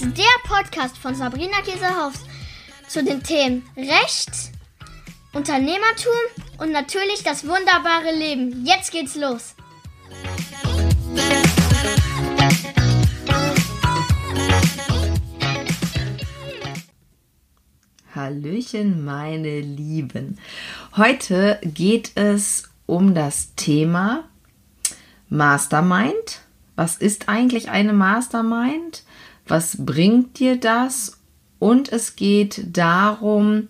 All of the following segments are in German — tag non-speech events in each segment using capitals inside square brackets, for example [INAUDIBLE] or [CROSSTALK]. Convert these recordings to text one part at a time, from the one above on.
ist der Podcast von Sabrina Käsehaus zu den Themen Recht, Unternehmertum und natürlich das wunderbare Leben. Jetzt geht's los. Hallöchen, meine Lieben. Heute geht es um das Thema Mastermind. Was ist eigentlich eine Mastermind? Was bringt dir das? Und es geht darum,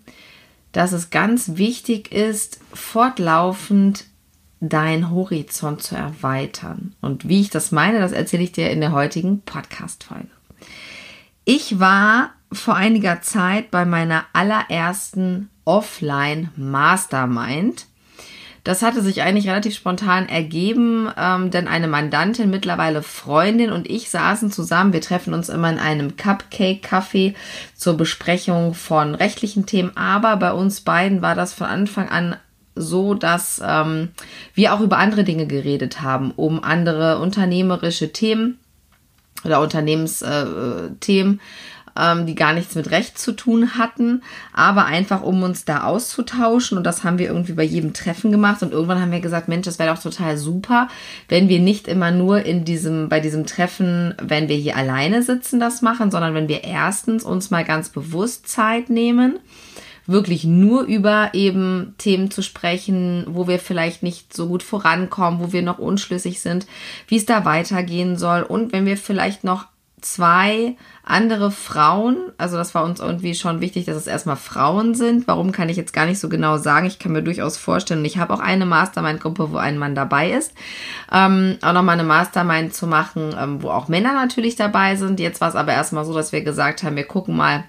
dass es ganz wichtig ist, fortlaufend deinen Horizont zu erweitern. Und wie ich das meine, das erzähle ich dir in der heutigen Podcast-Folge. Ich war vor einiger Zeit bei meiner allerersten Offline Mastermind. Das hatte sich eigentlich relativ spontan ergeben, ähm, denn eine Mandantin, mittlerweile Freundin und ich saßen zusammen. Wir treffen uns immer in einem Cupcake-Café zur Besprechung von rechtlichen Themen, aber bei uns beiden war das von Anfang an so, dass ähm, wir auch über andere Dinge geredet haben, um andere unternehmerische Themen oder Unternehmensthemen. Äh, ähm, die gar nichts mit Recht zu tun hatten, aber einfach um uns da auszutauschen. Und das haben wir irgendwie bei jedem Treffen gemacht. Und irgendwann haben wir gesagt, Mensch, das wäre doch total super, wenn wir nicht immer nur in diesem, bei diesem Treffen, wenn wir hier alleine sitzen, das machen, sondern wenn wir erstens uns mal ganz bewusst Zeit nehmen, wirklich nur über eben Themen zu sprechen, wo wir vielleicht nicht so gut vorankommen, wo wir noch unschlüssig sind, wie es da weitergehen soll. Und wenn wir vielleicht noch zwei andere Frauen, also das war uns irgendwie schon wichtig, dass es erstmal Frauen sind. Warum kann ich jetzt gar nicht so genau sagen? Ich kann mir durchaus vorstellen, ich habe auch eine Mastermind-Gruppe, wo ein Mann dabei ist. Ähm, auch nochmal eine Mastermind zu machen, ähm, wo auch Männer natürlich dabei sind. Jetzt war es aber erstmal so, dass wir gesagt haben, wir gucken mal,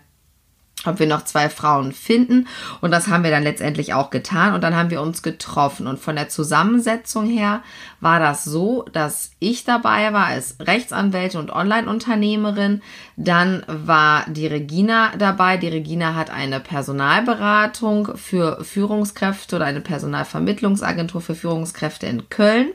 ob wir noch zwei Frauen finden. Und das haben wir dann letztendlich auch getan. Und dann haben wir uns getroffen. Und von der Zusammensetzung her war das so, dass ich dabei war als Rechtsanwältin und Online-Unternehmerin. Dann war die Regina dabei. Die Regina hat eine Personalberatung für Führungskräfte oder eine Personalvermittlungsagentur für Führungskräfte in Köln.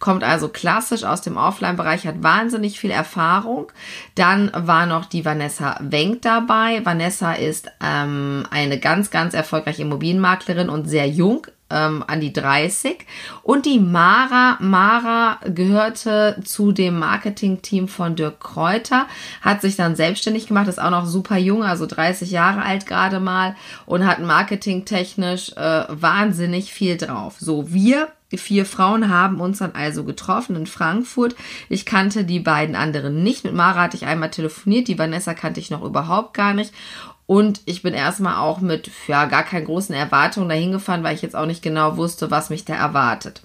Kommt also klassisch aus dem Offline-Bereich, hat wahnsinnig viel Erfahrung. Dann war noch die Vanessa Wenk dabei. Vanessa ist ähm, eine ganz, ganz erfolgreiche Immobilienmaklerin und sehr jung, ähm, an die 30. Und die Mara, Mara gehörte zu dem Marketing-Team von Dirk Kräuter, hat sich dann selbstständig gemacht, ist auch noch super jung, also 30 Jahre alt gerade mal und hat marketingtechnisch äh, wahnsinnig viel drauf. So, wir vier Frauen haben uns dann also getroffen in Frankfurt. Ich kannte die beiden anderen nicht. Mit Mara hatte ich einmal telefoniert. Die Vanessa kannte ich noch überhaupt gar nicht. Und ich bin erstmal auch mit ja, gar keinen großen Erwartungen dahin gefahren, weil ich jetzt auch nicht genau wusste, was mich da erwartet.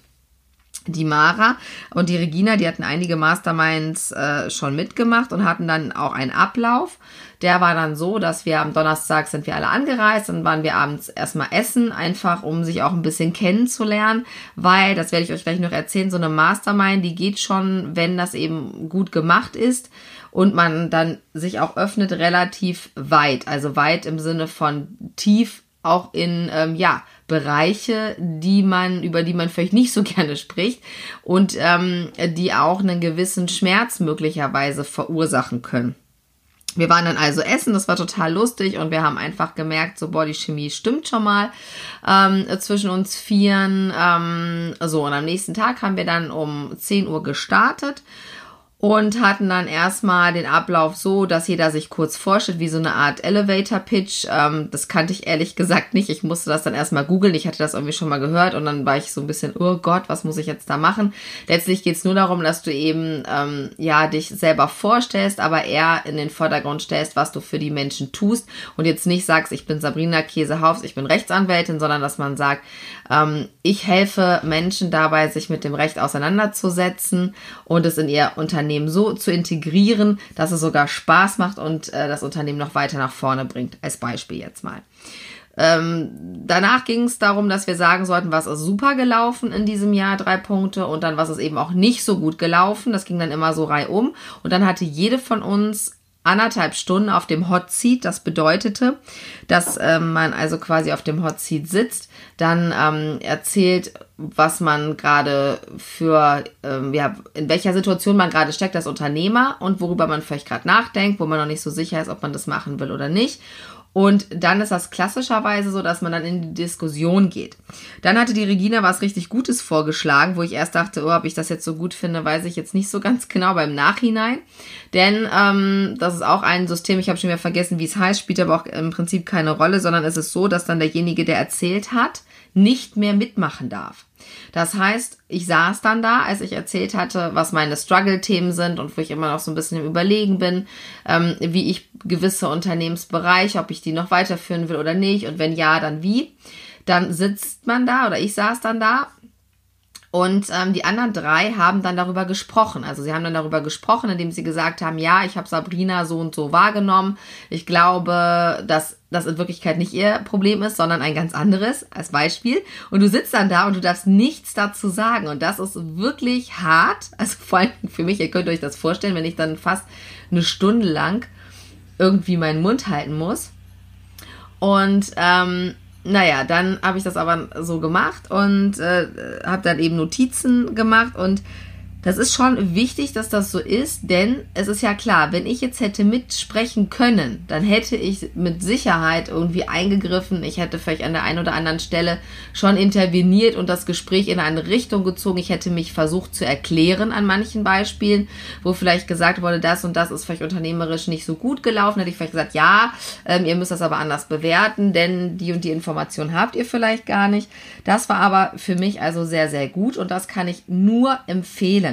Die Mara und die Regina, die hatten einige Masterminds äh, schon mitgemacht und hatten dann auch einen Ablauf. Der war dann so, dass wir am Donnerstag sind wir alle angereist, dann waren wir abends erstmal essen, einfach um sich auch ein bisschen kennenzulernen, weil, das werde ich euch gleich noch erzählen, so eine Mastermind, die geht schon, wenn das eben gut gemacht ist und man dann sich auch öffnet relativ weit, also weit im Sinne von tief auch in ähm, ja Bereiche, die man über die man vielleicht nicht so [LAUGHS] gerne spricht und ähm, die auch einen gewissen Schmerz möglicherweise verursachen können. Wir waren dann also essen, das war total lustig und wir haben einfach gemerkt, so boah, Chemie stimmt schon mal ähm, zwischen uns Vieren. Ähm, so, und am nächsten Tag haben wir dann um 10 Uhr gestartet und hatten dann erstmal den Ablauf so, dass jeder sich kurz vorstellt, wie so eine Art Elevator-Pitch. Ähm, das kannte ich ehrlich gesagt nicht. Ich musste das dann erstmal googeln. Ich hatte das irgendwie schon mal gehört und dann war ich so ein bisschen, oh Gott, was muss ich jetzt da machen? Letztlich geht's nur darum, dass du eben ähm, ja dich selber vorstellst, aber eher in den Vordergrund stellst, was du für die Menschen tust und jetzt nicht sagst, ich bin Sabrina Käsehaufs, ich bin Rechtsanwältin, sondern dass man sagt, ähm, ich helfe Menschen dabei, sich mit dem Recht auseinanderzusetzen und es in ihr Unternehmen so zu integrieren, dass es sogar Spaß macht und äh, das Unternehmen noch weiter nach vorne bringt. Als Beispiel jetzt mal. Ähm, danach ging es darum, dass wir sagen sollten, was ist super gelaufen in diesem Jahr, drei Punkte, und dann was ist eben auch nicht so gut gelaufen. Das ging dann immer so reihum. Und dann hatte jede von uns anderthalb Stunden auf dem Hot Seat. Das bedeutete, dass ähm, man also quasi auf dem Hot Seat sitzt, dann ähm, erzählt, was man gerade für, ähm, ja, in welcher Situation man gerade steckt als Unternehmer und worüber man vielleicht gerade nachdenkt, wo man noch nicht so sicher ist, ob man das machen will oder nicht. Und dann ist das klassischerweise so, dass man dann in die Diskussion geht. Dann hatte die Regina was richtig Gutes vorgeschlagen, wo ich erst dachte, oh, ob ich das jetzt so gut finde, weiß ich jetzt nicht so ganz genau beim Nachhinein. Denn ähm, das ist auch ein System, ich habe schon wieder vergessen, wie es heißt, spielt aber auch im Prinzip keine Rolle, sondern es ist so, dass dann derjenige, der erzählt hat, nicht mehr mitmachen darf. Das heißt, ich saß dann da, als ich erzählt hatte, was meine Struggle-Themen sind und wo ich immer noch so ein bisschen im Überlegen bin, ähm, wie ich gewisse Unternehmensbereiche, ob ich die noch weiterführen will oder nicht und wenn ja, dann wie. Dann sitzt man da oder ich saß dann da und ähm, die anderen drei haben dann darüber gesprochen. Also sie haben dann darüber gesprochen, indem sie gesagt haben, ja, ich habe Sabrina so und so wahrgenommen. Ich glaube, dass das in Wirklichkeit nicht ihr Problem ist, sondern ein ganz anderes als Beispiel. Und du sitzt dann da und du darfst nichts dazu sagen. Und das ist wirklich hart. Also vor allem für mich, ihr könnt euch das vorstellen, wenn ich dann fast eine Stunde lang irgendwie meinen Mund halten muss. Und ähm, naja, dann habe ich das aber so gemacht und äh, habe dann eben Notizen gemacht und das ist schon wichtig, dass das so ist, denn es ist ja klar, wenn ich jetzt hätte mitsprechen können, dann hätte ich mit Sicherheit irgendwie eingegriffen. Ich hätte vielleicht an der einen oder anderen Stelle schon interveniert und das Gespräch in eine Richtung gezogen. Ich hätte mich versucht zu erklären an manchen Beispielen, wo vielleicht gesagt wurde, das und das ist vielleicht unternehmerisch nicht so gut gelaufen. Hätte ich vielleicht gesagt, ja, ähm, ihr müsst das aber anders bewerten, denn die und die Information habt ihr vielleicht gar nicht. Das war aber für mich also sehr, sehr gut und das kann ich nur empfehlen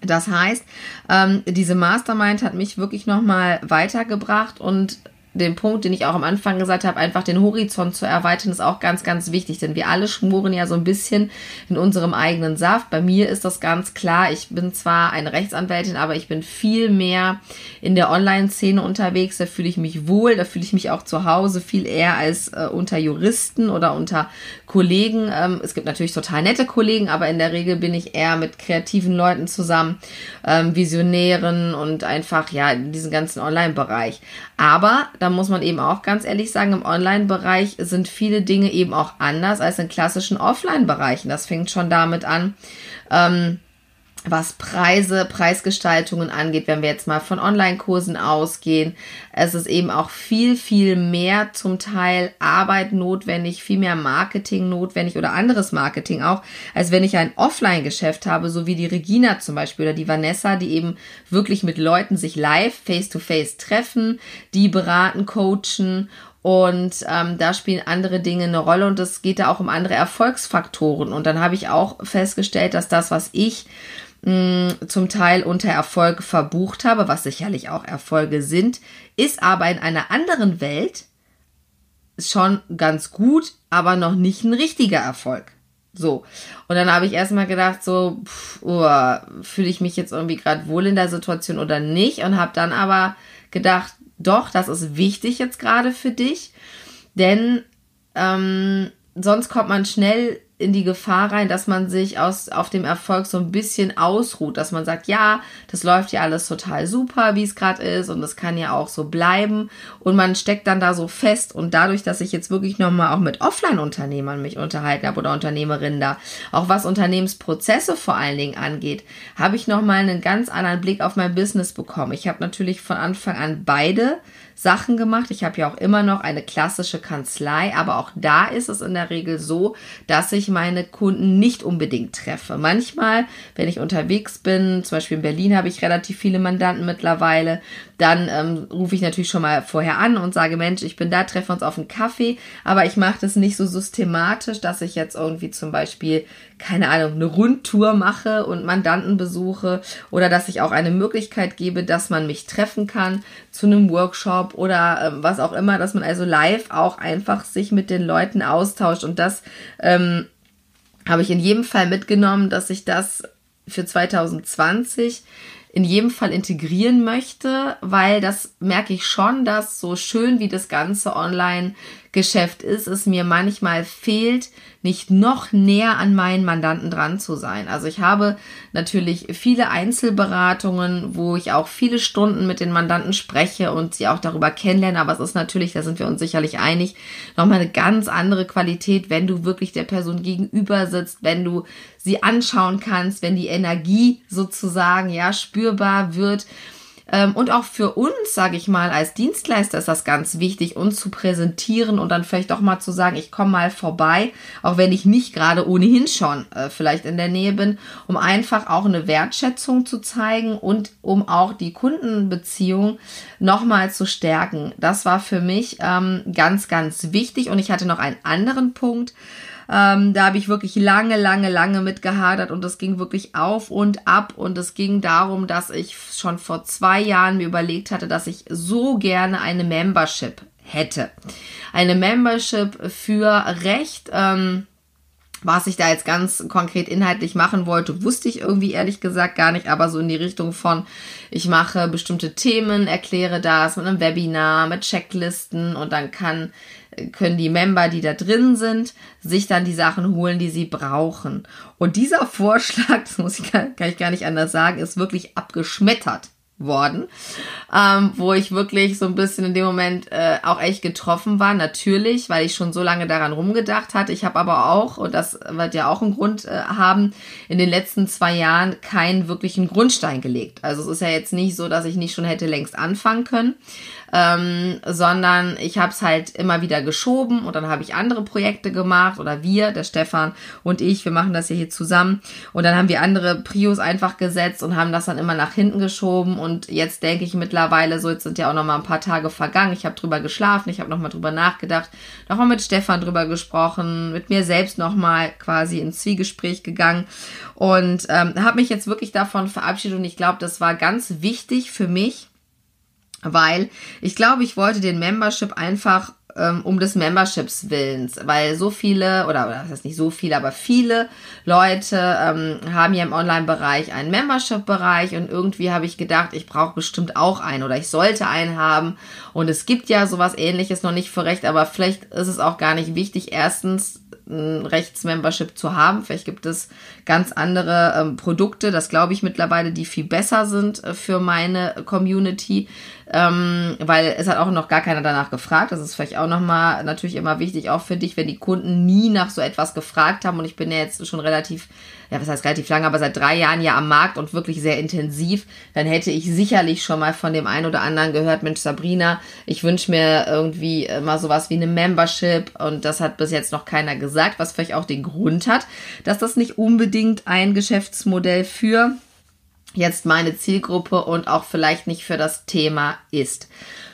das heißt, ähm, diese Mastermind hat mich wirklich nochmal weitergebracht und den Punkt, den ich auch am Anfang gesagt habe, einfach den Horizont zu erweitern, ist auch ganz, ganz wichtig, denn wir alle schmoren ja so ein bisschen in unserem eigenen Saft. Bei mir ist das ganz klar. Ich bin zwar eine Rechtsanwältin, aber ich bin viel mehr in der Online-Szene unterwegs. Da fühle ich mich wohl, da fühle ich mich auch zu Hause viel eher als äh, unter Juristen oder unter Kollegen. Ähm, es gibt natürlich total nette Kollegen, aber in der Regel bin ich eher mit kreativen Leuten zusammen, ähm, Visionären und einfach, ja, in diesem ganzen Online-Bereich. Aber da muss man eben auch ganz ehrlich sagen, im Online-Bereich sind viele Dinge eben auch anders als in klassischen Offline-Bereichen. Das fängt schon damit an. Ähm, was Preise, Preisgestaltungen angeht, wenn wir jetzt mal von Online-Kursen ausgehen. Es ist eben auch viel, viel mehr zum Teil Arbeit notwendig, viel mehr Marketing notwendig oder anderes Marketing auch, als wenn ich ein Offline-Geschäft habe, so wie die Regina zum Beispiel oder die Vanessa, die eben wirklich mit Leuten sich live, face-to-face -face treffen, die beraten, coachen und ähm, da spielen andere Dinge eine Rolle und es geht da auch um andere Erfolgsfaktoren. Und dann habe ich auch festgestellt, dass das, was ich zum Teil unter Erfolg verbucht habe, was sicherlich auch Erfolge sind, ist aber in einer anderen Welt schon ganz gut, aber noch nicht ein richtiger Erfolg. So. Und dann habe ich erstmal gedacht, so, oh, fühle ich mich jetzt irgendwie gerade wohl in der Situation oder nicht? Und habe dann aber gedacht, doch, das ist wichtig jetzt gerade für dich, denn ähm, sonst kommt man schnell in die Gefahr rein, dass man sich aus, auf dem Erfolg so ein bisschen ausruht, dass man sagt, ja, das läuft ja alles total super, wie es gerade ist und das kann ja auch so bleiben und man steckt dann da so fest und dadurch, dass ich jetzt wirklich nochmal auch mit Offline-Unternehmern mich unterhalten habe oder Unternehmerinnen da, auch was Unternehmensprozesse vor allen Dingen angeht, habe ich nochmal einen ganz anderen Blick auf mein Business bekommen. Ich habe natürlich von Anfang an beide Sachen gemacht. Ich habe ja auch immer noch eine klassische Kanzlei, aber auch da ist es in der Regel so, dass ich meine Kunden nicht unbedingt treffe. Manchmal, wenn ich unterwegs bin, zum Beispiel in Berlin habe ich relativ viele Mandanten mittlerweile, dann ähm, rufe ich natürlich schon mal vorher an und sage, Mensch, ich bin da, treffe uns auf einen Kaffee, aber ich mache das nicht so systematisch, dass ich jetzt irgendwie zum Beispiel, keine Ahnung, eine Rundtour mache und Mandanten besuche oder dass ich auch eine Möglichkeit gebe, dass man mich treffen kann zu einem Workshop oder ähm, was auch immer, dass man also live auch einfach sich mit den Leuten austauscht. Und das ähm, habe ich in jedem Fall mitgenommen, dass ich das für 2020 in jedem Fall integrieren möchte, weil das merke ich schon, dass so schön wie das Ganze online Geschäft ist, es mir manchmal fehlt, nicht noch näher an meinen Mandanten dran zu sein. Also ich habe natürlich viele Einzelberatungen, wo ich auch viele Stunden mit den Mandanten spreche und sie auch darüber kennenlerne, aber es ist natürlich, da sind wir uns sicherlich einig, nochmal eine ganz andere Qualität, wenn du wirklich der Person gegenüber sitzt, wenn du sie anschauen kannst, wenn die Energie sozusagen ja spürbar wird und auch für uns, sage ich mal, als Dienstleister ist das ganz wichtig, uns zu präsentieren und dann vielleicht auch mal zu sagen, ich komme mal vorbei, auch wenn ich nicht gerade ohnehin schon äh, vielleicht in der Nähe bin, um einfach auch eine Wertschätzung zu zeigen und um auch die Kundenbeziehung nochmal zu stärken. Das war für mich ähm, ganz, ganz wichtig und ich hatte noch einen anderen Punkt, ähm, da habe ich wirklich lange, lange, lange mit gehadert und es ging wirklich auf und ab und es ging darum, dass ich schon vor zwei Jahren mir überlegt hatte, dass ich so gerne eine Membership hätte. Eine Membership für Recht. Ähm, was ich da jetzt ganz konkret inhaltlich machen wollte, wusste ich irgendwie ehrlich gesagt gar nicht, aber so in die Richtung von, ich mache bestimmte Themen, erkläre das mit einem Webinar, mit Checklisten und dann kann können die Member, die da drin sind, sich dann die Sachen holen, die sie brauchen. Und dieser [LAUGHS] Vorschlag, das muss ich, kann ich gar nicht anders sagen, ist wirklich abgeschmettert worden, ähm, wo ich wirklich so ein bisschen in dem Moment äh, auch echt getroffen war. Natürlich, weil ich schon so lange daran rumgedacht hatte. Ich habe aber auch, und das wird ja auch einen Grund äh, haben, in den letzten zwei Jahren keinen wirklichen Grundstein gelegt. Also es ist ja jetzt nicht so, dass ich nicht schon hätte längst anfangen können ähm, sondern ich habe es halt immer wieder geschoben und dann habe ich andere Projekte gemacht oder wir, der Stefan und ich, wir machen das ja hier zusammen. Und dann haben wir andere Prios einfach gesetzt und haben das dann immer nach hinten geschoben. Und jetzt denke ich mittlerweile, so jetzt sind ja auch noch mal ein paar Tage vergangen, ich habe drüber geschlafen, ich habe noch mal drüber nachgedacht, noch mal mit Stefan drüber gesprochen, mit mir selbst noch mal quasi ins Zwiegespräch gegangen. Und ähm, habe mich jetzt wirklich davon verabschiedet und ich glaube, das war ganz wichtig für mich, weil ich glaube, ich wollte den Membership einfach ähm, um des Memberships willens, weil so viele, oder, das heißt nicht so viele, aber viele Leute ähm, haben ja im Online-Bereich einen Membership-Bereich und irgendwie habe ich gedacht, ich brauche bestimmt auch einen oder ich sollte einen haben. Und es gibt ja sowas ähnliches noch nicht für Recht, aber vielleicht ist es auch gar nicht wichtig, erstens ein Rechtsmembership zu haben. Vielleicht gibt es ganz andere ähm, Produkte, das glaube ich mittlerweile, die viel besser sind äh, für meine Community, ähm, weil es hat auch noch gar keiner danach gefragt. Das ist vielleicht auch nochmal natürlich immer wichtig, auch für dich, wenn die Kunden nie nach so etwas gefragt haben und ich bin ja jetzt schon relativ ja, was heißt relativ lange, aber seit drei Jahren ja am Markt und wirklich sehr intensiv, dann hätte ich sicherlich schon mal von dem einen oder anderen gehört, Mensch, Sabrina, ich wünsche mir irgendwie mal sowas wie eine Membership und das hat bis jetzt noch keiner gesagt, was vielleicht auch den Grund hat, dass das nicht unbedingt ein Geschäftsmodell für jetzt meine Zielgruppe und auch vielleicht nicht für das Thema ist.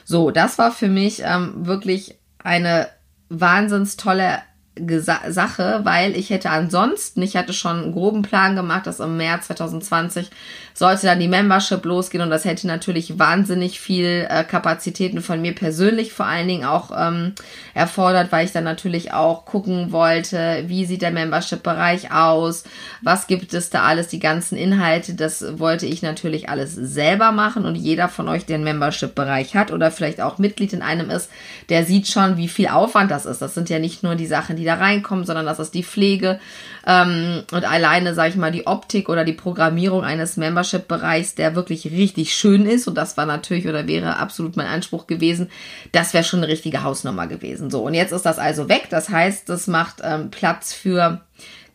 So, das war für mich ähm, wirklich eine wahnsinns tolle Sache, weil ich hätte ansonsten, ich hatte schon einen groben Plan gemacht, dass im März 2020 sollte dann die Membership losgehen und das hätte natürlich wahnsinnig viel äh, Kapazitäten von mir persönlich vor allen Dingen auch ähm, erfordert, weil ich dann natürlich auch gucken wollte, wie sieht der Membership-Bereich aus, was gibt es da alles, die ganzen Inhalte, das wollte ich natürlich alles selber machen und jeder von euch, der einen Membership-Bereich hat oder vielleicht auch Mitglied in einem ist, der sieht schon, wie viel Aufwand das ist. Das sind ja nicht nur die Sachen, die da reinkommen, sondern das ist die Pflege ähm, und alleine, sage ich mal, die Optik oder die Programmierung eines Membership-Bereichs, der wirklich richtig schön ist. Und das war natürlich oder wäre absolut mein Anspruch gewesen. Das wäre schon eine richtige Hausnummer gewesen. So, und jetzt ist das also weg. Das heißt, das macht ähm, Platz für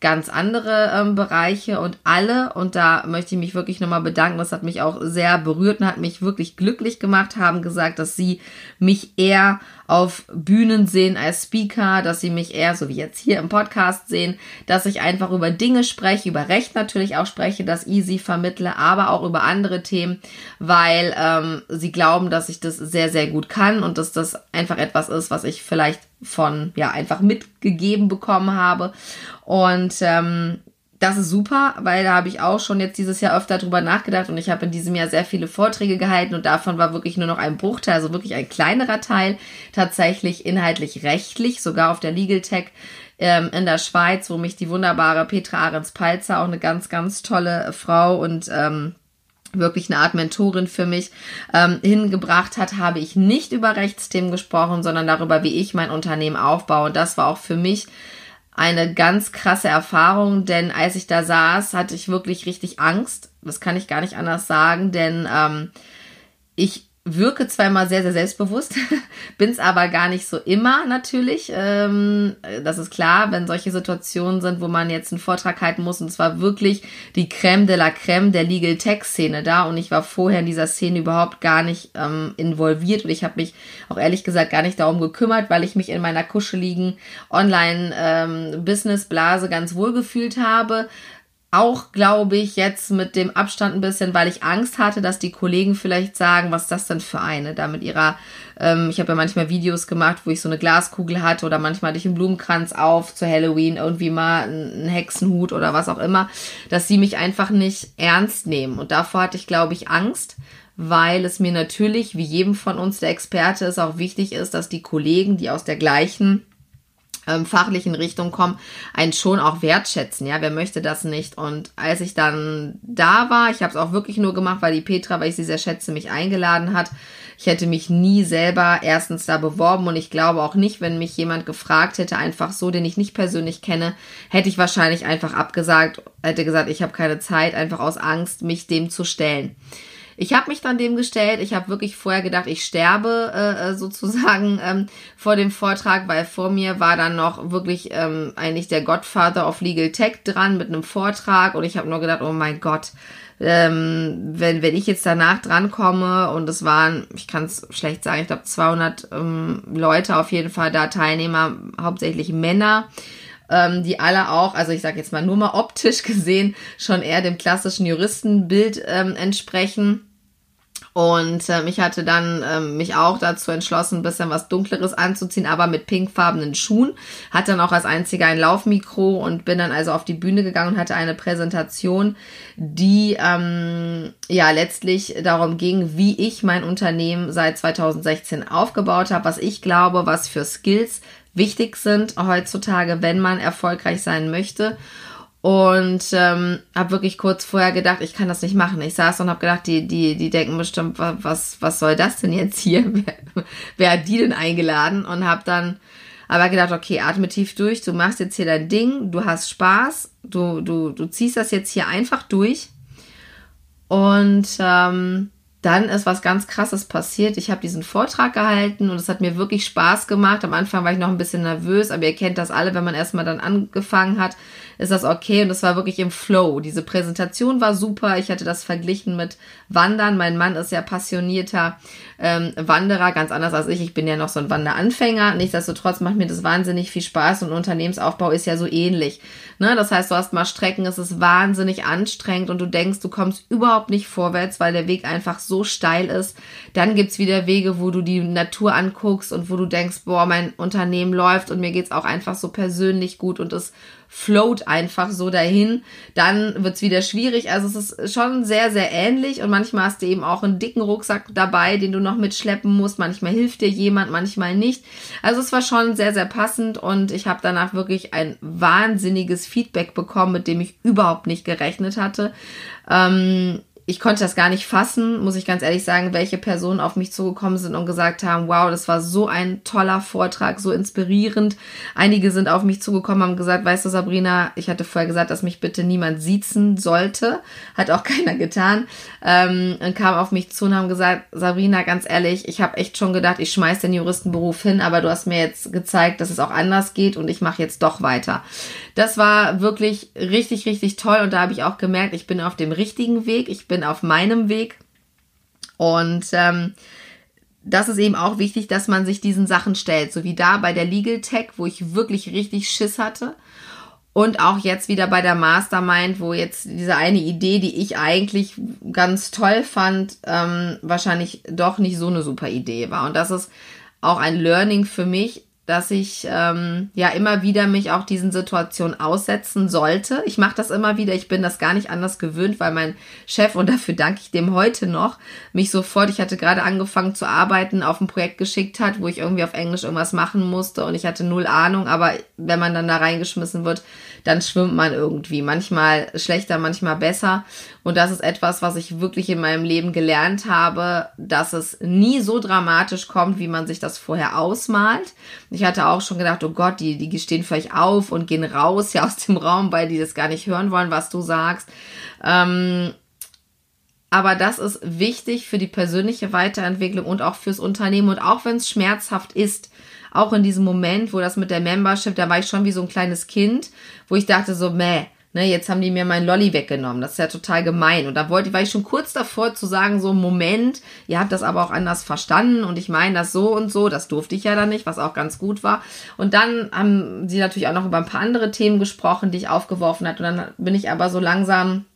ganz andere ähm, Bereiche und alle, und da möchte ich mich wirklich nochmal bedanken, das hat mich auch sehr berührt und hat mich wirklich glücklich gemacht, haben gesagt, dass sie mich eher auf Bühnen sehen als Speaker, dass sie mich eher, so wie jetzt hier im Podcast sehen, dass ich einfach über Dinge spreche, über Recht natürlich auch spreche, das easy vermittle, aber auch über andere Themen, weil ähm, sie glauben, dass ich das sehr, sehr gut kann und dass das einfach etwas ist, was ich vielleicht von, ja, einfach mitgegeben bekommen habe. Und ähm, das ist super, weil da habe ich auch schon jetzt dieses Jahr öfter drüber nachgedacht und ich habe in diesem Jahr sehr viele Vorträge gehalten und davon war wirklich nur noch ein Bruchteil, also wirklich ein kleinerer Teil, tatsächlich inhaltlich rechtlich, sogar auf der Legal Tech ähm, in der Schweiz, wo mich die wunderbare Petra Ahrens-Palzer, auch eine ganz, ganz tolle Frau und ähm, wirklich eine Art Mentorin für mich ähm, hingebracht hat, habe ich nicht über Rechtsthemen gesprochen, sondern darüber, wie ich mein Unternehmen aufbaue. Und das war auch für mich eine ganz krasse Erfahrung, denn als ich da saß, hatte ich wirklich richtig Angst. Das kann ich gar nicht anders sagen, denn ähm, ich wirke zwar immer sehr, sehr selbstbewusst, [LAUGHS] bin es aber gar nicht so immer natürlich. Ähm, das ist klar, wenn solche Situationen sind, wo man jetzt einen Vortrag halten muss. Und es war wirklich die Crème de la Crème der Legal Tech Szene da. Und ich war vorher in dieser Szene überhaupt gar nicht ähm, involviert. Und ich habe mich auch ehrlich gesagt gar nicht darum gekümmert, weil ich mich in meiner kuscheligen Online-Business-Blase ähm, ganz wohl gefühlt habe auch, glaube ich, jetzt mit dem Abstand ein bisschen, weil ich Angst hatte, dass die Kollegen vielleicht sagen, was ist das denn für eine? Da mit ihrer, ähm, ich habe ja manchmal Videos gemacht, wo ich so eine Glaskugel hatte oder manchmal hatte ich einen Blumenkranz auf zu Halloween, irgendwie mal einen Hexenhut oder was auch immer, dass sie mich einfach nicht ernst nehmen. Und davor hatte ich, glaube ich, Angst weil es mir natürlich, wie jedem von uns der Experte ist, auch wichtig ist, dass die Kollegen, die aus der gleichen ähm, fachlichen Richtung kommen, einen schon auch wertschätzen. Ja, wer möchte das nicht? Und als ich dann da war, ich habe es auch wirklich nur gemacht, weil die Petra, weil ich sie sehr schätze, mich eingeladen hat. Ich hätte mich nie selber erstens da beworben und ich glaube auch nicht, wenn mich jemand gefragt hätte, einfach so, den ich nicht persönlich kenne, hätte ich wahrscheinlich einfach abgesagt, hätte gesagt, ich habe keine Zeit, einfach aus Angst, mich dem zu stellen. Ich habe mich dann dem gestellt. Ich habe wirklich vorher gedacht, ich sterbe äh, äh, sozusagen [LAUGHS] ähm, vor dem Vortrag, weil vor mir war dann noch wirklich ähm, eigentlich der Godfather of Legal Tech dran mit einem Vortrag und ich habe nur gedacht, oh mein Gott, ähm, wenn, wenn ich jetzt danach drankomme und es waren, ich kann es schlecht sagen, ich glaube 200 ähm, Leute auf jeden Fall da, Teilnehmer, hauptsächlich Männer, ähm, die alle auch, also ich sage jetzt mal nur mal optisch [LAUGHS] gesehen, schon eher dem klassischen Juristenbild ähm, entsprechen. Und ähm, ich hatte dann ähm, mich auch dazu entschlossen, ein bisschen was Dunkleres anzuziehen, aber mit pinkfarbenen Schuhen. Hatte dann auch als einziger ein Laufmikro und bin dann also auf die Bühne gegangen und hatte eine Präsentation, die ähm, ja letztlich darum ging, wie ich mein Unternehmen seit 2016 aufgebaut habe, was ich glaube, was für Skills wichtig sind heutzutage, wenn man erfolgreich sein möchte und ähm, habe wirklich kurz vorher gedacht, ich kann das nicht machen. Ich saß und habe gedacht, die, die, die denken bestimmt, was, was soll das denn jetzt hier? [LAUGHS] Wer, wer hat die denn eingeladen? Und habe dann aber gedacht, okay, atme tief durch, du machst jetzt hier dein Ding, du hast Spaß, du, du, du ziehst das jetzt hier einfach durch. Und ähm, dann ist was ganz Krasses passiert. Ich habe diesen Vortrag gehalten und es hat mir wirklich Spaß gemacht. Am Anfang war ich noch ein bisschen nervös, aber ihr kennt das alle, wenn man erstmal dann angefangen hat, ist das okay und es war wirklich im Flow. Diese Präsentation war super. Ich hatte das verglichen mit Wandern. Mein Mann ist ja passionierter ähm, Wanderer, ganz anders als ich. Ich bin ja noch so ein Wanderanfänger. Nichtsdestotrotz macht mir das wahnsinnig viel Spaß und Unternehmensaufbau ist ja so ähnlich. Ne? Das heißt, du hast mal Strecken, es ist wahnsinnig anstrengend und du denkst, du kommst überhaupt nicht vorwärts, weil der Weg einfach so steil ist. Dann gibt's wieder Wege, wo du die Natur anguckst und wo du denkst, boah, mein Unternehmen läuft und mir geht's auch einfach so persönlich gut und es float einfach so dahin. Dann wird's wieder schwierig. Also es ist schon sehr, sehr ähnlich und manchmal hast du eben auch einen dicken Rucksack dabei, den du noch mitschleppen musst. Manchmal hilft dir jemand, manchmal nicht. Also es war schon sehr, sehr passend und ich habe danach wirklich ein wahnsinniges Feedback bekommen, mit dem ich überhaupt nicht gerechnet hatte. Ähm, ich konnte das gar nicht fassen, muss ich ganz ehrlich sagen, welche Personen auf mich zugekommen sind und gesagt haben, wow, das war so ein toller Vortrag, so inspirierend. Einige sind auf mich zugekommen, haben gesagt, weißt du, Sabrina, ich hatte vorher gesagt, dass mich bitte niemand siezen sollte. Hat auch [LAUGHS] keiner getan. Ähm, und kam auf mich zu und haben gesagt, Sabrina, ganz ehrlich, ich habe echt schon gedacht, ich schmeiß den Juristenberuf hin, aber du hast mir jetzt gezeigt, dass es auch anders geht und ich mache jetzt doch weiter. Das war wirklich richtig, richtig toll und da habe ich auch gemerkt, ich bin auf dem richtigen Weg. Ich bin auf meinem Weg. Und ähm, das ist eben auch wichtig, dass man sich diesen Sachen stellt. So wie da bei der Legal Tech, wo ich wirklich richtig Schiss hatte. Und auch jetzt wieder bei der Mastermind, wo jetzt diese eine Idee, die ich eigentlich ganz toll fand, ähm, wahrscheinlich doch nicht so eine super Idee war. Und das ist auch ein Learning für mich, dass ich ähm, ja immer wieder mich auch diesen Situationen aussetzen sollte. Ich mache das immer wieder. Ich bin das gar nicht anders gewöhnt, weil mein Chef, und dafür danke ich dem heute noch, mich sofort, ich hatte gerade angefangen zu arbeiten, auf ein Projekt geschickt hat, wo ich irgendwie auf Englisch irgendwas machen musste und ich hatte null Ahnung, aber wenn man dann da reingeschmissen wird, dann schwimmt man irgendwie. Manchmal schlechter, manchmal besser. Und das ist etwas, was ich wirklich in meinem Leben gelernt habe, dass es nie so dramatisch kommt, wie man sich das vorher ausmalt. Ich hatte auch schon gedacht, oh Gott, die, die stehen vielleicht auf und gehen raus ja aus dem Raum, weil die das gar nicht hören wollen, was du sagst. Ähm, aber das ist wichtig für die persönliche Weiterentwicklung und auch fürs Unternehmen. Und auch wenn es schmerzhaft ist, auch in diesem Moment, wo das mit der Membership, da war ich schon wie so ein kleines Kind, wo ich dachte so, meh, ne, jetzt haben die mir meinen Lolly weggenommen. Das ist ja total gemein. Und da wollte, war ich schon kurz davor zu sagen, so, Moment, ihr habt das aber auch anders verstanden und ich meine das so und so. Das durfte ich ja dann nicht, was auch ganz gut war. Und dann haben sie natürlich auch noch über ein paar andere Themen gesprochen, die ich aufgeworfen hat. Und dann bin ich aber so langsam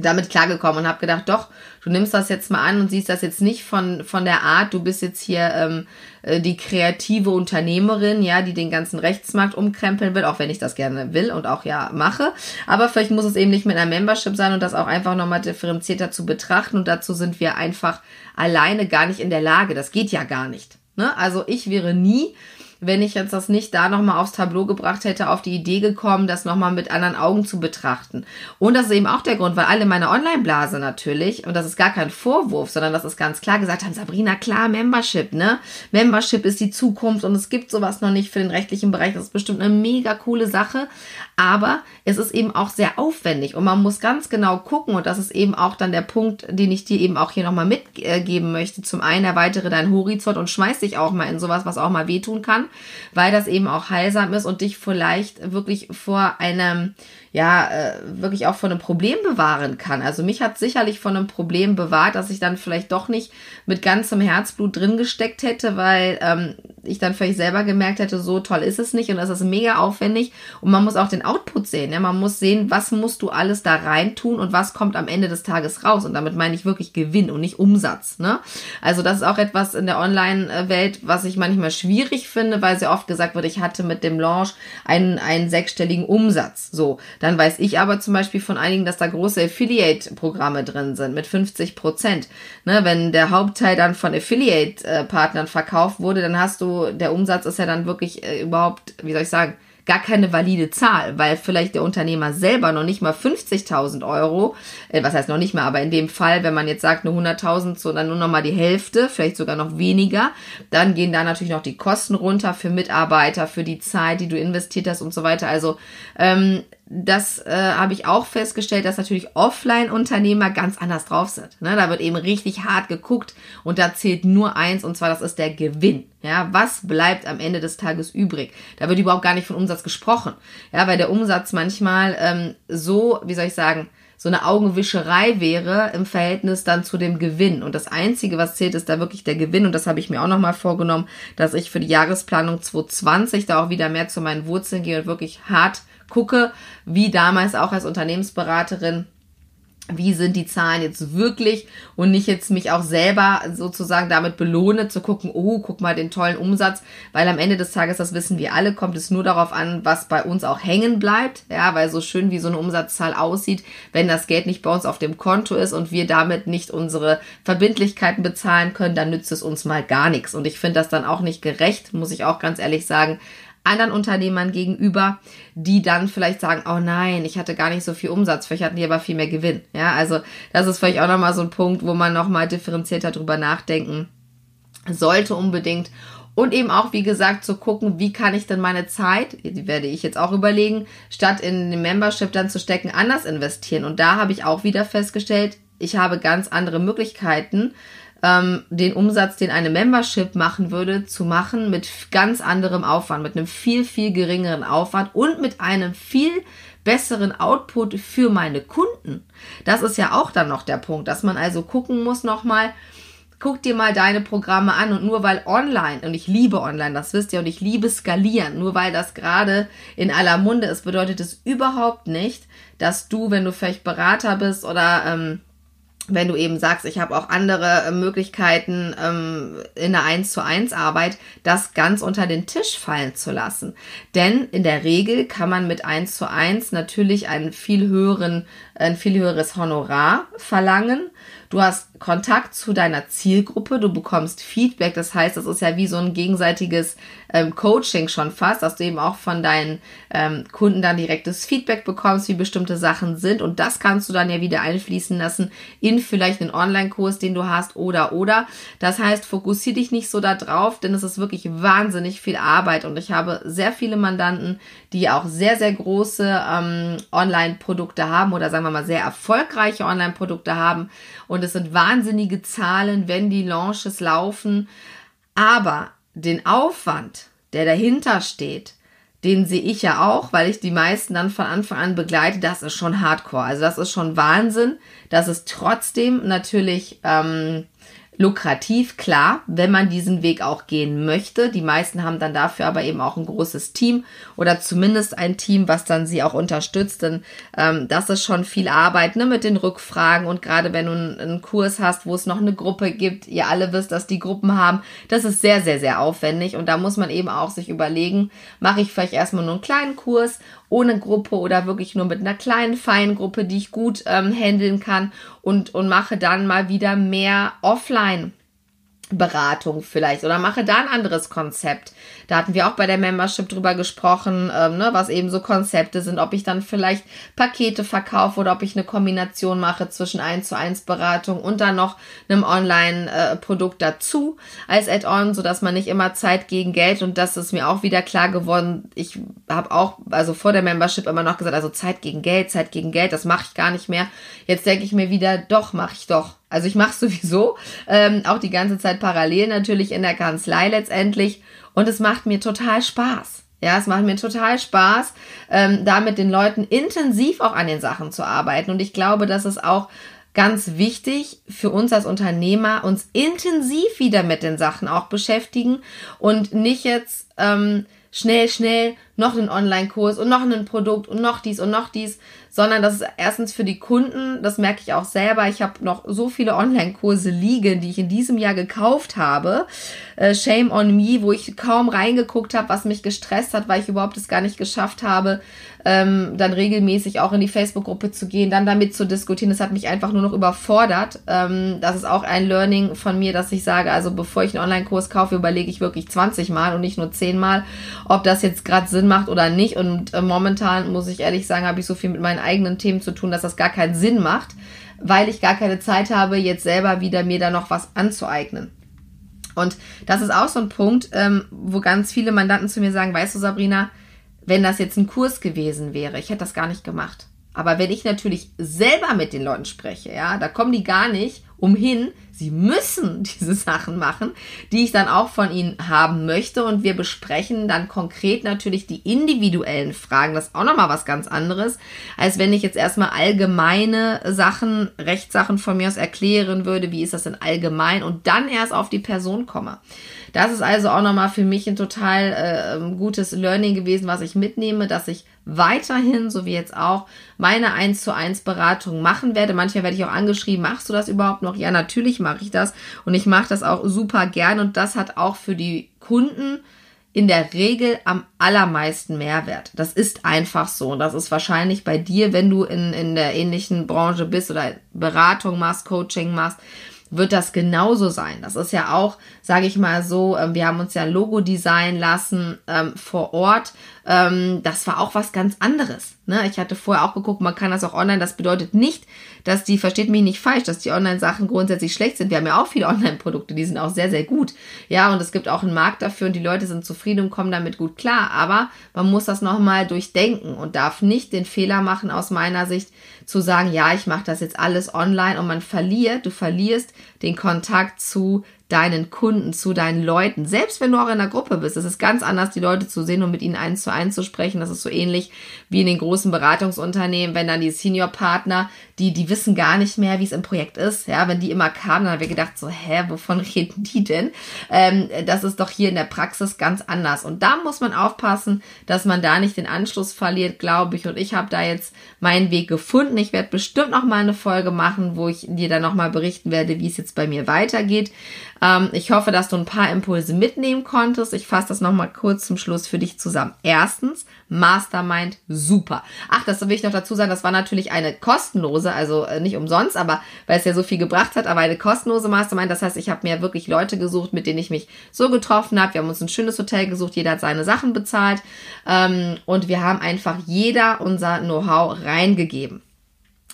damit klargekommen und habe gedacht, doch, du nimmst das jetzt mal an und siehst das jetzt nicht von, von der Art, du bist jetzt hier ähm, äh, die kreative Unternehmerin, ja, die den ganzen Rechtsmarkt umkrempeln will, auch wenn ich das gerne will und auch ja mache. Aber vielleicht muss es eben nicht mit einer Membership sein und das auch einfach nochmal differenzierter zu betrachten. Und dazu sind wir einfach alleine gar nicht in der Lage. Das geht ja gar nicht. Ne? Also ich wäre nie wenn ich jetzt das nicht da nochmal aufs Tableau gebracht hätte, auf die Idee gekommen, das nochmal mit anderen Augen zu betrachten. Und das ist eben auch der Grund, weil alle meine Online-Blase natürlich, und das ist gar kein Vorwurf, sondern das ist ganz klar gesagt haben, Sabrina, klar, Membership, ne? Membership ist die Zukunft und es gibt sowas noch nicht für den rechtlichen Bereich. Das ist bestimmt eine mega coole Sache. Aber es ist eben auch sehr aufwendig und man muss ganz genau gucken und das ist eben auch dann der Punkt, den ich dir eben auch hier nochmal mitgeben möchte. Zum einen erweitere deinen Horizont und schmeiß dich auch mal in sowas, was auch mal wehtun kann, weil das eben auch heilsam ist und dich vielleicht wirklich vor einem ja, äh, wirklich auch von einem Problem bewahren kann. Also mich hat sicherlich von einem Problem bewahrt, dass ich dann vielleicht doch nicht mit ganzem Herzblut drin gesteckt hätte, weil ähm, ich dann vielleicht selber gemerkt hätte, so toll ist es nicht und das ist mega aufwendig und man muss auch den Output sehen. Ja? Man muss sehen, was musst du alles da rein tun und was kommt am Ende des Tages raus und damit meine ich wirklich Gewinn und nicht Umsatz. Ne? Also das ist auch etwas in der Online-Welt, was ich manchmal schwierig finde, weil sehr oft gesagt wird, ich hatte mit dem Launch einen, einen sechsstelligen Umsatz. So, dann weiß ich aber zum Beispiel von einigen, dass da große Affiliate-Programme drin sind mit 50 Prozent. Ne, wenn der Hauptteil dann von Affiliate-Partnern verkauft wurde, dann hast du, der Umsatz ist ja dann wirklich äh, überhaupt, wie soll ich sagen, gar keine valide Zahl, weil vielleicht der Unternehmer selber noch nicht mal 50.000 Euro, äh, was heißt noch nicht mal, aber in dem Fall, wenn man jetzt sagt nur 100.000, so dann nur noch mal die Hälfte, vielleicht sogar noch weniger, dann gehen da natürlich noch die Kosten runter für Mitarbeiter, für die Zeit, die du investiert hast und so weiter. Also ähm, das äh, habe ich auch festgestellt, dass natürlich Offline-Unternehmer ganz anders drauf sind. Ne? Da wird eben richtig hart geguckt und da zählt nur eins und zwar das ist der Gewinn. Ja, was bleibt am Ende des Tages übrig? Da wird überhaupt gar nicht von Umsatz gesprochen. Ja, weil der Umsatz manchmal ähm, so, wie soll ich sagen, so eine Augenwischerei wäre im Verhältnis dann zu dem Gewinn. Und das Einzige, was zählt, ist da wirklich der Gewinn. Und das habe ich mir auch nochmal vorgenommen, dass ich für die Jahresplanung 2020 da auch wieder mehr zu meinen Wurzeln gehe und wirklich hart gucke, wie damals auch als Unternehmensberaterin, wie sind die Zahlen jetzt wirklich und nicht jetzt mich auch selber sozusagen damit belohne zu gucken, oh, guck mal den tollen Umsatz, weil am Ende des Tages, das wissen wir alle, kommt es nur darauf an, was bei uns auch hängen bleibt, ja, weil so schön wie so eine Umsatzzahl aussieht, wenn das Geld nicht bei uns auf dem Konto ist und wir damit nicht unsere Verbindlichkeiten bezahlen können, dann nützt es uns mal gar nichts. Und ich finde das dann auch nicht gerecht, muss ich auch ganz ehrlich sagen, anderen Unternehmern gegenüber, die dann vielleicht sagen, oh nein, ich hatte gar nicht so viel Umsatz, vielleicht hatten die aber viel mehr Gewinn. Ja, also das ist vielleicht auch nochmal so ein Punkt, wo man nochmal differenzierter drüber nachdenken sollte unbedingt. Und eben auch, wie gesagt, zu gucken, wie kann ich denn meine Zeit, die werde ich jetzt auch überlegen, statt in den Membership dann zu stecken, anders investieren. Und da habe ich auch wieder festgestellt, ich habe ganz andere Möglichkeiten, ähm, den Umsatz, den eine Membership machen würde, zu machen mit ganz anderem Aufwand, mit einem viel, viel geringeren Aufwand und mit einem viel besseren Output für meine Kunden. Das ist ja auch dann noch der Punkt, dass man also gucken muss nochmal, guck dir mal deine Programme an und nur weil online, und ich liebe online, das wisst ihr, und ich liebe skalieren, nur weil das gerade in aller Munde ist, bedeutet es überhaupt nicht, dass du, wenn du vielleicht Berater bist oder ähm, wenn du eben sagst, ich habe auch andere äh, Möglichkeiten ähm, in der 1 zu 1 Arbeit, das ganz unter den Tisch fallen zu lassen. Denn in der Regel kann man mit 1 zu 1 natürlich einen viel höheren ein viel höheres Honorar verlangen. Du hast Kontakt zu deiner Zielgruppe, du bekommst Feedback. Das heißt, das ist ja wie so ein gegenseitiges ähm, Coaching schon fast, dass du eben auch von deinen ähm, Kunden dann direktes Feedback bekommst, wie bestimmte Sachen sind. Und das kannst du dann ja wieder einfließen lassen in vielleicht einen Online-Kurs, den du hast oder oder. Das heißt, fokussiere dich nicht so da drauf, denn es ist wirklich wahnsinnig viel Arbeit. Und ich habe sehr viele Mandanten, die auch sehr, sehr große ähm, Online-Produkte haben oder sagen wir mal sehr erfolgreiche Online-Produkte haben. Und es sind wahnsinnige Zahlen, wenn die Launches laufen. Aber den Aufwand, der dahinter steht, den sehe ich ja auch, weil ich die meisten dann von Anfang an begleite. Das ist schon Hardcore. Also das ist schon Wahnsinn. Das ist trotzdem natürlich ähm, lukrativ, klar, wenn man diesen Weg auch gehen möchte. Die meisten haben dann dafür aber eben auch ein großes Team oder zumindest ein Team, was dann sie auch unterstützt. Denn ähm, das ist schon viel Arbeit ne, mit den Rückfragen und gerade wenn du einen, Kurs hast, wo es noch eine Gruppe gibt, ihr alle wisst, dass die Gruppen haben, das ist sehr, sehr, sehr aufwendig und da muss man eben auch sich überlegen, mache ich vielleicht erstmal nur einen kleinen Kurs ohne Gruppe oder wirklich nur mit einer kleinen, feinen Gruppe, die ich gut ähm, handeln kann und, und mache dann mal wieder mehr offline. Beratung vielleicht oder mache da ein anderes Konzept. Da hatten wir auch bei der Membership drüber gesprochen, ähm, ne, was eben so Konzepte sind, ob ich dann vielleicht Pakete verkaufe oder ob ich eine Kombination mache zwischen 1 zu 1 Beratung und dann noch einem Online-Produkt äh, dazu als Add-on, sodass man nicht immer Zeit gegen Geld und das ist mir auch wieder klar geworden. Ich habe auch, also vor der Membership immer noch gesagt, also Zeit gegen Geld, Zeit gegen Geld, das mache ich gar nicht mehr. Jetzt denke ich mir wieder, doch, mache ich doch. Also ich mache [LAUGHS] sowieso ähm, auch die ganze Zeit parallel natürlich in der Kanzlei letztendlich und es macht mir total Spaß. Ja, es macht mir total Spaß, ähm, da mit den Leuten intensiv auch an den Sachen zu arbeiten. Und ich glaube, das ist auch ganz wichtig für uns als Unternehmer, uns intensiv wieder mit den Sachen auch beschäftigen und nicht jetzt ähm, schnell, schnell noch einen Online-Kurs und noch ein Produkt und noch dies und noch dies, sondern das ist erstens für die Kunden, das merke ich auch selber. Ich habe noch so viele Online-Kurse liegen, die ich in diesem Jahr gekauft habe. Äh, Shame on me, wo ich kaum reingeguckt habe, was mich gestresst hat, weil ich überhaupt es gar nicht geschafft habe, ähm, dann regelmäßig auch in die Facebook-Gruppe zu gehen, dann damit zu diskutieren. Das hat mich einfach nur noch überfordert. Ähm, das ist auch ein Learning von mir, dass ich sage, also bevor ich einen Online-Kurs kaufe, überlege ich wirklich 20 Mal und nicht nur 10 Mal, ob das jetzt gerade Sinn macht oder nicht. Und äh, momentan muss ich ehrlich sagen, habe ich so viel mit meinen eigenen Themen zu tun, dass das gar keinen Sinn macht, weil ich gar keine Zeit habe, jetzt selber wieder mir da noch was anzueignen. Und das ist auch so ein Punkt, ähm, wo ganz viele Mandanten zu mir sagen, weißt du, Sabrina, wenn das jetzt ein Kurs gewesen wäre, ich hätte das gar nicht gemacht. Aber wenn ich natürlich selber mit den Leuten spreche, ja, da kommen die gar nicht umhin, sie müssen [LAUGHS] diese Sachen machen, die ich dann auch von ihnen haben möchte. Und wir besprechen dann konkret natürlich die individuellen Fragen. Das ist auch nochmal was ganz anderes, als wenn ich jetzt erstmal allgemeine Sachen, Rechtssachen von mir aus erklären würde, wie ist das denn allgemein und dann erst auf die Person komme. Das ist also auch nochmal für mich ein total äh, gutes Learning gewesen, was ich mitnehme, dass ich weiterhin, so wie jetzt auch, meine 1 zu 1 Beratung machen werde. Manchmal werde ich auch angeschrieben, machst du das überhaupt noch? Ja, natürlich mache ich das und ich mache das auch super gern und das hat auch für die Kunden in der Regel am allermeisten Mehrwert. Das ist einfach so. Und das ist wahrscheinlich bei dir, wenn du in, in der ähnlichen Branche bist oder Beratung machst, Coaching machst, wird das genauso sein. Das ist ja auch, sage ich mal so, ähm, wir haben uns ja Logo designen lassen ähm, vor Ort. Ähm, das war auch was ganz anderes. Ne? Ich hatte vorher auch geguckt, man kann das auch online. Das bedeutet nicht, dass die, versteht mich nicht falsch, dass die Online-Sachen grundsätzlich schlecht sind. Wir haben ja auch viele [LAUGHS] Online-Produkte, die sind auch sehr, sehr gut. Ja, und es gibt auch einen Markt dafür und die Leute sind zufrieden und kommen damit gut klar. Aber man muss das nochmal durchdenken und darf nicht den Fehler machen, aus meiner Sicht, zu sagen, ja, ich mache das jetzt alles online und man verliert, du verlierst den Kontakt zu deinen Kunden, zu deinen Leuten. Selbst wenn du auch in einer Gruppe bist, es ist ganz anders, die Leute zu sehen und mit ihnen eins zu eins zu sprechen. Das ist so ähnlich wie in den großen Beratungsunternehmen, wenn dann die Senior-Partner, die, die wissen gar nicht mehr, wie es im Projekt ist. Ja, wenn die immer kamen, dann haben wir gedacht, so, hä, wovon [LAUGHS] reden die denn? Ähm, das ist doch hier in der Praxis ganz anders. Und da muss man aufpassen, dass man da nicht den Anschluss verliert, glaube ich. Und ich habe da jetzt meinen Weg gefunden. Ich werde bestimmt noch mal eine Folge machen, wo ich dir dann noch mal berichten werde, wie es jetzt bei mir weitergeht. Ähm, ich hoffe, dass du ein paar Impulse mitnehmen konntest. Ich fasse das nochmal kurz zum Schluss für dich zusammen. Erstens, Mastermind, super. Ach, das will ich noch dazu sagen, das war natürlich eine kostenlose, also äh, nicht umsonst, aber weil es ja so viel gebracht hat, aber eine kostenlose Mastermind. Das heißt, ich habe mir wirklich Leute gesucht, mit denen ich mich so getroffen habe. Wir haben uns ein schönes Hotel gesucht, jeder hat seine Sachen bezahlt ähm, und wir haben einfach jeder unser Know-how reingegeben.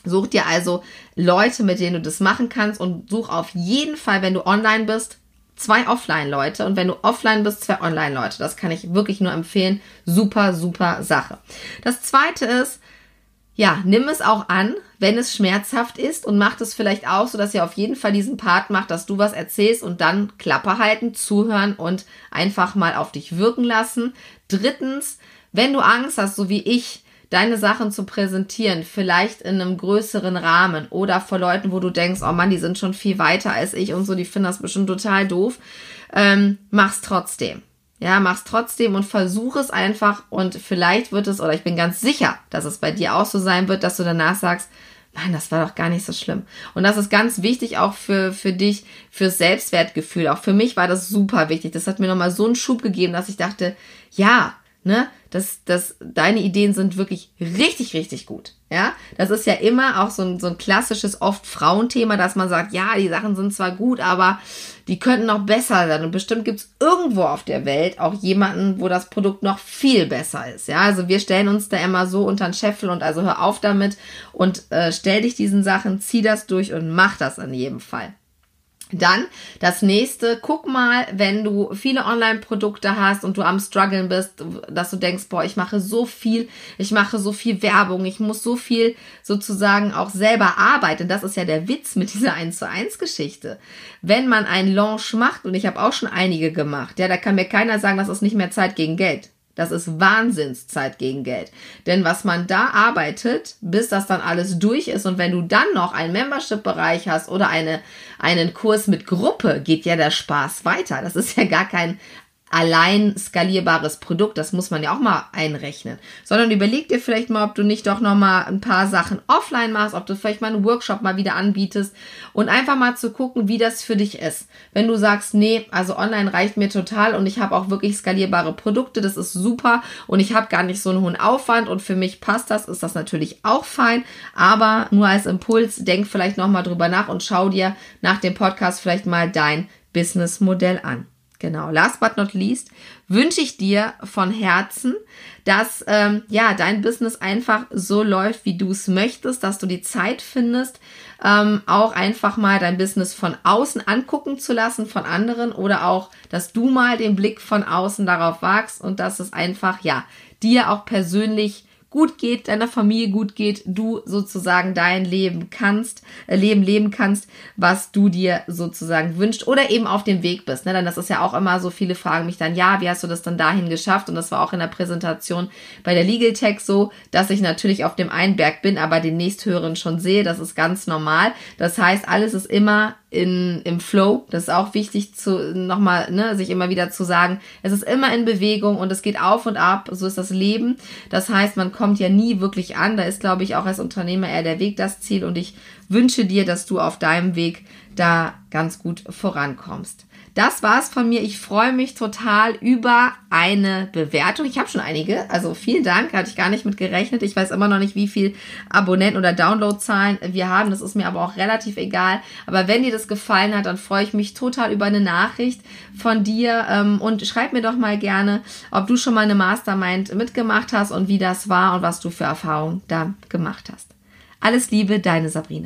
Such dir also Leute, mit denen du das machen kannst und such auf jeden Fall, wenn du online bist, zwei Offline-Leute und wenn du offline bist, zwei Online-Leute. Das kann ich wirklich nur empfehlen. Super, super Sache. Das zweite ist, ja, nimm es auch an, wenn es schmerzhaft ist und mach es vielleicht auch so, dass ihr auf jeden Fall diesen Part macht, dass du was erzählst und dann Klappe halten, zuhören und einfach mal auf dich wirken lassen. Drittens, wenn du Angst hast, so wie ich, deine Sachen zu präsentieren, vielleicht in einem größeren Rahmen oder vor Leuten, wo du denkst, oh Mann, die sind schon viel weiter als ich und so, die finden das bestimmt total doof, ähm, mach's trotzdem. Ja, mach's trotzdem und versuch es einfach und vielleicht wird es, oder ich bin ganz sicher, dass es bei dir auch so sein wird, dass du danach sagst, Mann, das war doch gar nicht so schlimm. Und das ist ganz wichtig auch für, für dich, fürs Selbstwertgefühl. Auch für mich war das super wichtig. Das hat mir nochmal so einen Schub gegeben, dass ich dachte, ja, ne, dass, dass deine Ideen sind wirklich richtig, richtig gut. Ja, das ist ja immer auch so ein, so ein klassisches, oft Frauenthema, dass man sagt, ja, die Sachen sind zwar gut, aber die könnten noch besser sein. Und bestimmt gibt es irgendwo auf der Welt auch jemanden, wo das Produkt noch viel besser ist. Ja, also wir stellen uns da immer so unter den Scheffel und also hör auf damit und äh, stell dich diesen Sachen, zieh das durch und mach das in jedem Fall. Dann das nächste, guck mal, wenn du viele Online-Produkte hast und du am struggeln bist, dass du denkst, boah, ich mache so viel, ich mache so viel Werbung, ich muss so viel sozusagen auch selber arbeiten. Das ist ja der Witz mit dieser 1 zu 1 Geschichte. Wenn man einen Launch macht, und ich habe auch schon einige gemacht, ja, da kann mir keiner sagen, das ist nicht mehr Zeit gegen Geld. Das ist Wahnsinnszeit gegen Geld. Denn was man da arbeitet, bis das dann alles durch ist und wenn du dann noch einen Membership-Bereich hast oder eine, einen Kurs mit Gruppe, geht ja der Spaß weiter. Das ist ja gar kein allein skalierbares Produkt, das muss man ja auch mal einrechnen, sondern überleg dir vielleicht mal, ob du nicht doch noch mal ein paar Sachen offline machst, ob du vielleicht mal einen Workshop mal wieder anbietest und einfach mal zu gucken, wie das für dich ist. Wenn du sagst, nee, also online reicht mir total und ich habe auch wirklich skalierbare Produkte, das ist super und ich habe gar nicht so einen hohen Aufwand und für mich passt das, ist das natürlich auch fein, aber nur als Impuls, denk vielleicht noch mal drüber nach und schau dir nach dem Podcast vielleicht mal dein Businessmodell an. Genau, last but not least wünsche ich dir von Herzen, dass ähm, ja dein Business einfach so läuft, wie du es möchtest, dass du die Zeit findest, ähm, auch einfach mal dein Business von außen angucken zu lassen von anderen oder auch, dass du mal den Blick von außen darauf wagst und dass es einfach ja dir auch persönlich gut geht, deiner Familie gut geht, du sozusagen dein Leben kannst, äh, Leben leben kannst, was du dir sozusagen wünscht oder eben auf dem Weg bist. Ne? Denn das ist ja auch immer so, viele fragen mich dann, ja, wie hast du das dann dahin geschafft? Und das war auch in der Präsentation bei der Legal Tech so, dass ich natürlich auf dem einen Berg bin, aber den nächsthöheren schon sehe. Das ist ganz normal. Das heißt, alles ist immer in, im Flow. Das ist auch wichtig zu nochmal, ne, sich immer wieder zu sagen, es ist immer in Bewegung und es geht auf und ab. So ist das Leben. Das heißt, man kommt ja nie wirklich an. Da ist, glaube ich, auch als Unternehmer eher der Weg das Ziel und ich wünsche dir, dass du auf deinem Weg da ganz gut vorankommst. Das war's von mir. Ich freue mich total über eine Bewertung. Ich habe schon einige, also vielen Dank, hatte ich gar nicht mit gerechnet. Ich weiß immer noch nicht, wie viel Abonnenten oder Downloadzahlen wir haben. Das ist mir aber auch relativ egal. Aber wenn dir das gefallen hat, dann freue ich mich total über eine Nachricht von dir ähm, und schreib mir doch mal gerne, ob du schon mal eine Mastermind mitgemacht hast und wie das war und was du für Erfahrungen da gemacht hast. Alles Liebe, deine Sabrina.